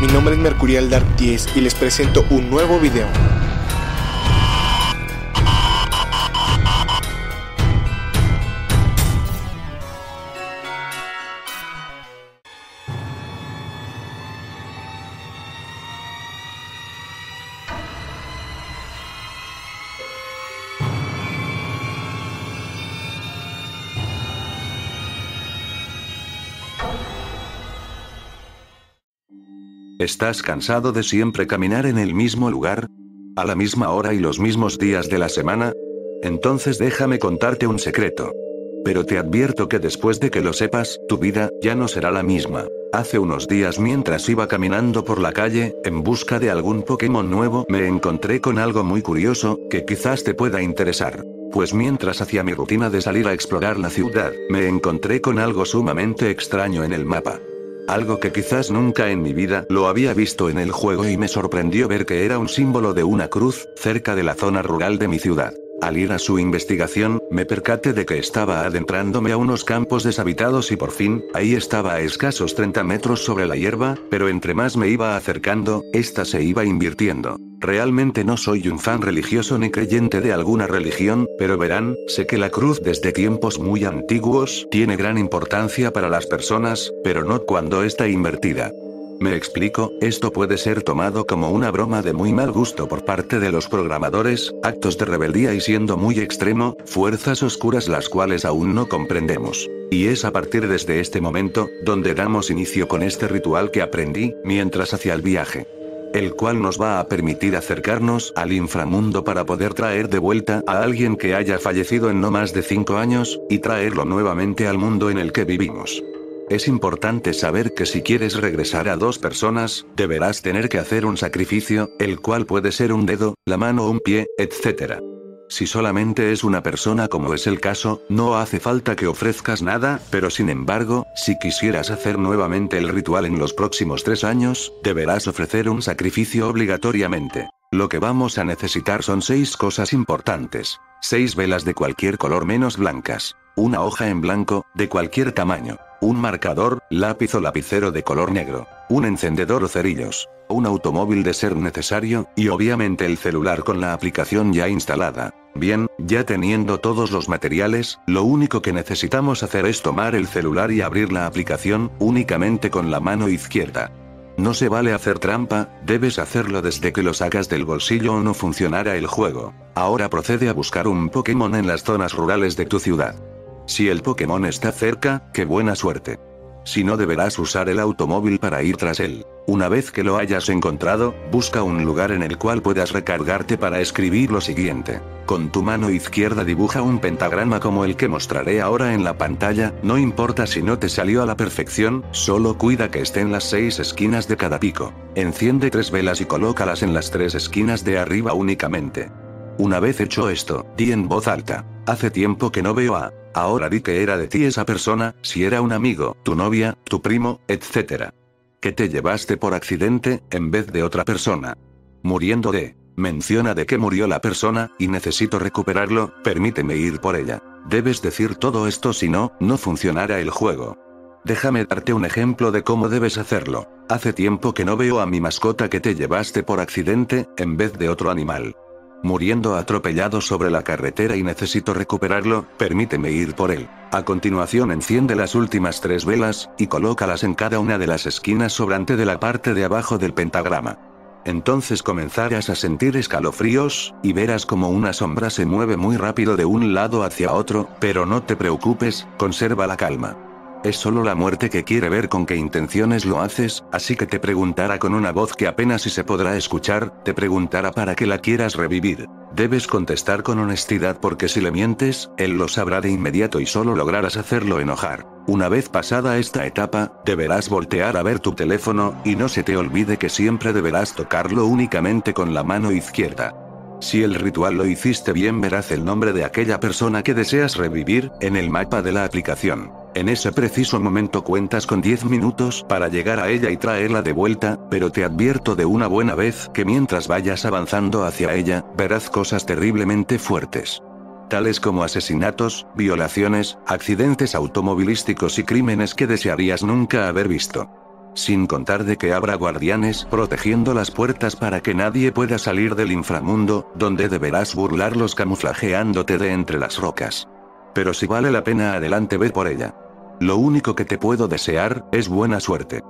Mi nombre es Mercurial Dark 10 y les presento un nuevo video. ¿Estás cansado de siempre caminar en el mismo lugar? ¿A la misma hora y los mismos días de la semana? Entonces déjame contarte un secreto. Pero te advierto que después de que lo sepas, tu vida ya no será la misma. Hace unos días mientras iba caminando por la calle, en busca de algún Pokémon nuevo, me encontré con algo muy curioso, que quizás te pueda interesar. Pues mientras hacía mi rutina de salir a explorar la ciudad, me encontré con algo sumamente extraño en el mapa. Algo que quizás nunca en mi vida lo había visto en el juego y me sorprendió ver que era un símbolo de una cruz, cerca de la zona rural de mi ciudad. Al ir a su investigación, me percaté de que estaba adentrándome a unos campos deshabitados y por fin, ahí estaba a escasos 30 metros sobre la hierba, pero entre más me iba acercando, esta se iba invirtiendo. Realmente no soy un fan religioso ni creyente de alguna religión, pero verán, sé que la cruz desde tiempos muy antiguos tiene gran importancia para las personas, pero no cuando está invertida. Me explico, esto puede ser tomado como una broma de muy mal gusto por parte de los programadores, actos de rebeldía y siendo muy extremo, fuerzas oscuras las cuales aún no comprendemos. Y es a partir desde este momento, donde damos inicio con este ritual que aprendí, mientras hacía el viaje. El cual nos va a permitir acercarnos al inframundo para poder traer de vuelta a alguien que haya fallecido en no más de 5 años, y traerlo nuevamente al mundo en el que vivimos. Es importante saber que si quieres regresar a dos personas, deberás tener que hacer un sacrificio, el cual puede ser un dedo, la mano o un pie, etc. Si solamente es una persona como es el caso, no hace falta que ofrezcas nada, pero sin embargo, si quisieras hacer nuevamente el ritual en los próximos tres años, deberás ofrecer un sacrificio obligatoriamente. Lo que vamos a necesitar son seis cosas importantes. Seis velas de cualquier color menos blancas. Una hoja en blanco, de cualquier tamaño un marcador, lápiz o lapicero de color negro, un encendedor o cerillos, un automóvil de ser necesario, y obviamente el celular con la aplicación ya instalada. Bien, ya teniendo todos los materiales, lo único que necesitamos hacer es tomar el celular y abrir la aplicación, únicamente con la mano izquierda. No se vale hacer trampa, debes hacerlo desde que lo sacas del bolsillo o no funcionará el juego. Ahora procede a buscar un Pokémon en las zonas rurales de tu ciudad. Si el Pokémon está cerca, qué buena suerte. Si no deberás usar el automóvil para ir tras él. Una vez que lo hayas encontrado, busca un lugar en el cual puedas recargarte para escribir lo siguiente. Con tu mano izquierda dibuja un pentagrama como el que mostraré ahora en la pantalla, no importa si no te salió a la perfección, solo cuida que esté en las seis esquinas de cada pico. Enciende tres velas y colócalas en las tres esquinas de arriba únicamente. Una vez hecho esto, di en voz alta. Hace tiempo que no veo a... Ahora di que era de ti esa persona, si era un amigo, tu novia, tu primo, etc. Que te llevaste por accidente, en vez de otra persona. Muriendo de... Menciona de qué murió la persona, y necesito recuperarlo, permíteme ir por ella. Debes decir todo esto si no, no funcionará el juego. Déjame darte un ejemplo de cómo debes hacerlo. Hace tiempo que no veo a mi mascota que te llevaste por accidente, en vez de otro animal muriendo atropellado sobre la carretera y necesito recuperarlo, permíteme ir por él. A continuación enciende las últimas tres velas, y colócalas en cada una de las esquinas sobrante de la parte de abajo del pentagrama. Entonces comenzarás a sentir escalofríos, y verás como una sombra se mueve muy rápido de un lado hacia otro, pero no te preocupes, conserva la calma. Es solo la muerte que quiere ver con qué intenciones lo haces, así que te preguntará con una voz que apenas si se podrá escuchar, te preguntará para que la quieras revivir. Debes contestar con honestidad porque si le mientes, él lo sabrá de inmediato y solo lograrás hacerlo enojar. Una vez pasada esta etapa, deberás voltear a ver tu teléfono, y no se te olvide que siempre deberás tocarlo únicamente con la mano izquierda. Si el ritual lo hiciste bien verás el nombre de aquella persona que deseas revivir, en el mapa de la aplicación. En ese preciso momento cuentas con 10 minutos para llegar a ella y traerla de vuelta, pero te advierto de una buena vez que mientras vayas avanzando hacia ella, verás cosas terriblemente fuertes. Tales como asesinatos, violaciones, accidentes automovilísticos y crímenes que desearías nunca haber visto. Sin contar de que habrá guardianes protegiendo las puertas para que nadie pueda salir del inframundo, donde deberás burlarlos camuflajeándote de entre las rocas. Pero si vale la pena adelante ve por ella. Lo único que te puedo desear, es buena suerte.